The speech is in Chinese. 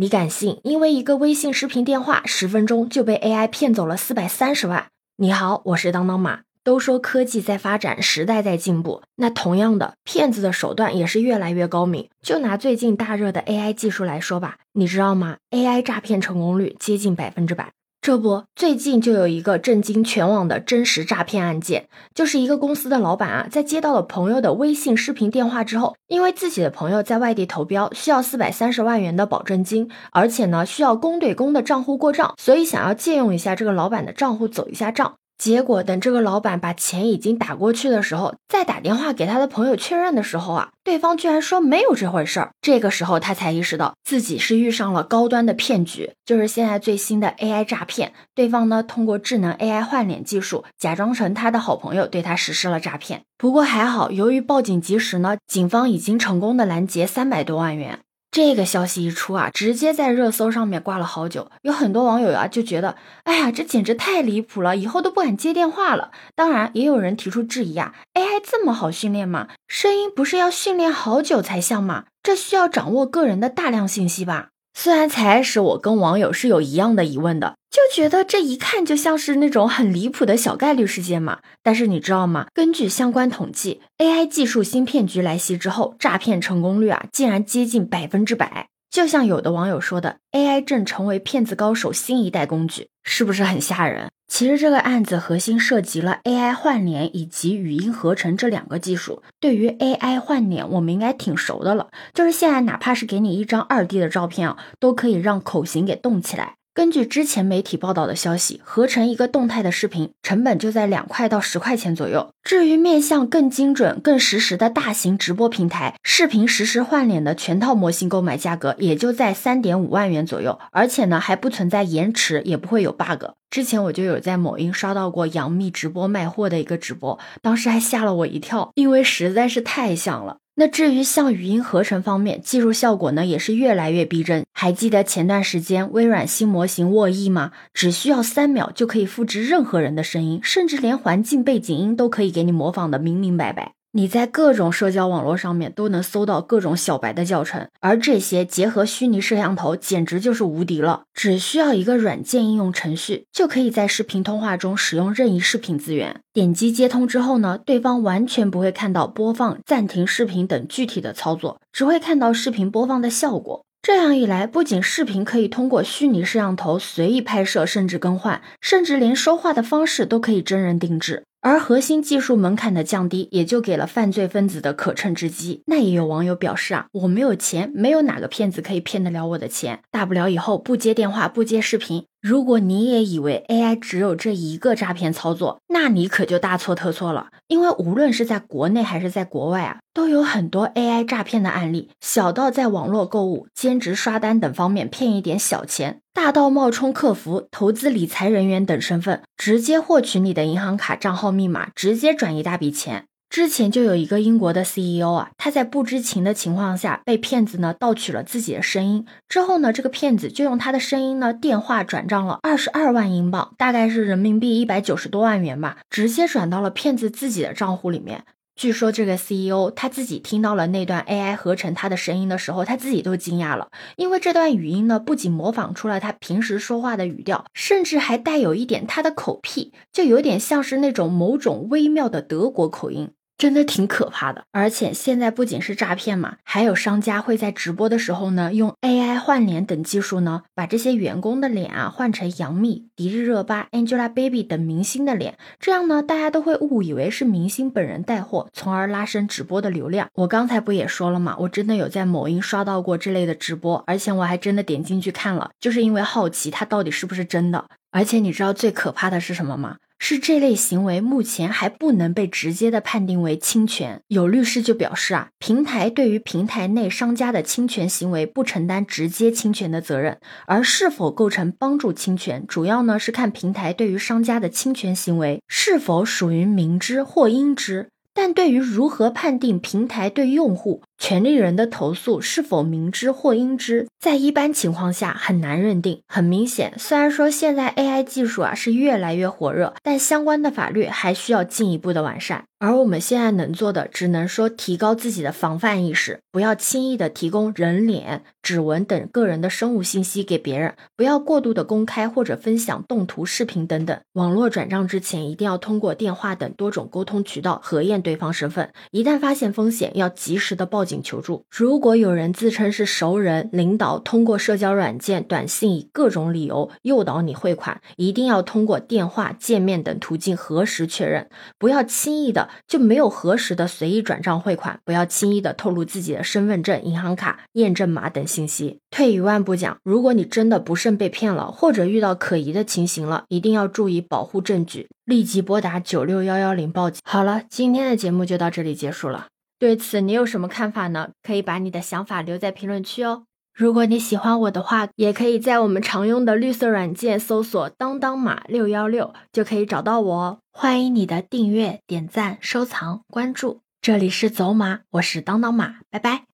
你敢信？因为一个微信视频电话，十分钟就被 AI 骗走了四百三十万。你好，我是当当马。都说科技在发展，时代在进步，那同样的，骗子的手段也是越来越高明。就拿最近大热的 AI 技术来说吧，你知道吗？AI 诈骗成功率接近百分之百。这不，最近就有一个震惊全网的真实诈骗案件，就是一个公司的老板啊，在接到了朋友的微信视频电话之后，因为自己的朋友在外地投标，需要四百三十万元的保证金，而且呢需要公对公的账户过账，所以想要借用一下这个老板的账户走一下账。结果等这个老板把钱已经打过去的时候，再打电话给他的朋友确认的时候啊，对方居然说没有这回事儿。这个时候他才意识到自己是遇上了高端的骗局，就是现在最新的 AI 诈骗。对方呢通过智能 AI 换脸技术，假装成他的好朋友，对他实施了诈骗。不过还好，由于报警及时呢，警方已经成功的拦截三百多万元。这个消息一出啊，直接在热搜上面挂了好久。有很多网友啊就觉得，哎呀，这简直太离谱了，以后都不敢接电话了。当然，也有人提出质疑啊，AI 这么好训练吗？声音不是要训练好久才像吗？这需要掌握个人的大量信息吧？虽然才开始我跟网友是有一样的疑问的，就觉得这一看就像是那种很离谱的小概率事件嘛。但是你知道吗？根据相关统计，AI 技术新骗局来袭之后，诈骗成功率啊竟然接近百分之百。就像有的网友说的，AI 正成为骗子高手新一代工具，是不是很吓人？其实这个案子核心涉及了 AI 换脸以及语音合成这两个技术。对于 AI 换脸，我们应该挺熟的了，就是现在哪怕是给你一张二 D 的照片啊，都可以让口型给动起来。根据之前媒体报道的消息，合成一个动态的视频成本就在两块到十块钱左右。至于面向更精准、更实时的大型直播平台，视频实时换脸的全套模型购买价格也就在三点五万元左右，而且呢还不存在延迟，也不会有 bug。之前我就有在某音刷到过杨幂直播卖货的一个直播，当时还吓了我一跳，因为实在是太像了。那至于像语音合成方面，技术效果呢也是越来越逼真。还记得前段时间微软新模型沃伊吗？只需要三秒就可以复制任何人的声音，甚至连环境背景音都可以给你模仿的明明白白。你在各种社交网络上面都能搜到各种小白的教程，而这些结合虚拟摄像头，简直就是无敌了。只需要一个软件应用程序，就可以在视频通话中使用任意视频资源。点击接通之后呢，对方完全不会看到播放、暂停视频等具体的操作，只会看到视频播放的效果。这样一来，不仅视频可以通过虚拟摄像头随意拍摄，甚至更换，甚至连说话的方式都可以真人定制。而核心技术门槛的降低，也就给了犯罪分子的可乘之机。那也有网友表示啊，我没有钱，没有哪个骗子可以骗得了我的钱，大不了以后不接电话，不接视频。如果你也以为 AI 只有这一个诈骗操作，那你可就大错特错了。因为无论是在国内还是在国外啊，都有很多 AI 诈骗的案例，小到在网络购物、兼职刷单等方面骗一点小钱，大到冒充客服、投资理财人员等身份，直接获取你的银行卡账号密码，直接转一大笔钱。之前就有一个英国的 CEO 啊，他在不知情的情况下被骗子呢盗取了自己的声音，之后呢，这个骗子就用他的声音呢电话转账了二十二万英镑，大概是人民币一百九十多万元吧，直接转到了骗子自己的账户里面。据说这个 CEO 他自己听到了那段 AI 合成他的声音的时候，他自己都惊讶了，因为这段语音呢不仅模仿出了他平时说话的语调，甚至还带有一点他的口癖，就有点像是那种某种微妙的德国口音。真的挺可怕的，而且现在不仅是诈骗嘛，还有商家会在直播的时候呢，用 AI 换脸等技术呢，把这些员工的脸啊换成杨幂、迪丽热巴、Angelababy 等明星的脸，这样呢，大家都会误以为是明星本人带货，从而拉升直播的流量。我刚才不也说了嘛？我真的有在某音刷到过这类的直播，而且我还真的点进去看了，就是因为好奇它到底是不是真的。而且你知道最可怕的是什么吗？是这类行为目前还不能被直接的判定为侵权。有律师就表示啊，平台对于平台内商家的侵权行为不承担直接侵权的责任，而是否构成帮助侵权，主要呢是看平台对于商家的侵权行为是否属于明知或应知。但对于如何判定平台对用户权利人的投诉是否明知或应知，在一般情况下很难认定。很明显，虽然说现在 AI 技术啊是越来越火热，但相关的法律还需要进一步的完善。而我们现在能做的，只能说提高自己的防范意识，不要轻易的提供人脸、指纹等个人的生物信息给别人，不要过度的公开或者分享动图、视频等等。网络转账之前，一定要通过电话等多种沟通渠道核验对方身份。一旦发现风险，要及时的报警求助。如果有人自称是熟人、领导，通过社交软件、短信以各种理由诱导你汇款，一定要通过电话、见面等途径核实确认，不要轻易的。就没有核实的随意转账汇款，不要轻易的透露自己的身份证、银行卡验证码等信信息。退一万步讲，如果你真的不慎被骗了，或者遇到可疑的情形了，一定要注意保护证据，立即拨打九六幺幺零报警。好了，今天的节目就到这里结束了。对此你有什么看法呢？可以把你的想法留在评论区哦。如果你喜欢我的话，也可以在我们常用的绿色软件搜索“当当马六幺六”，就可以找到我哦。欢迎你的订阅、点赞、收藏、关注。这里是走马，我是当当马，拜拜。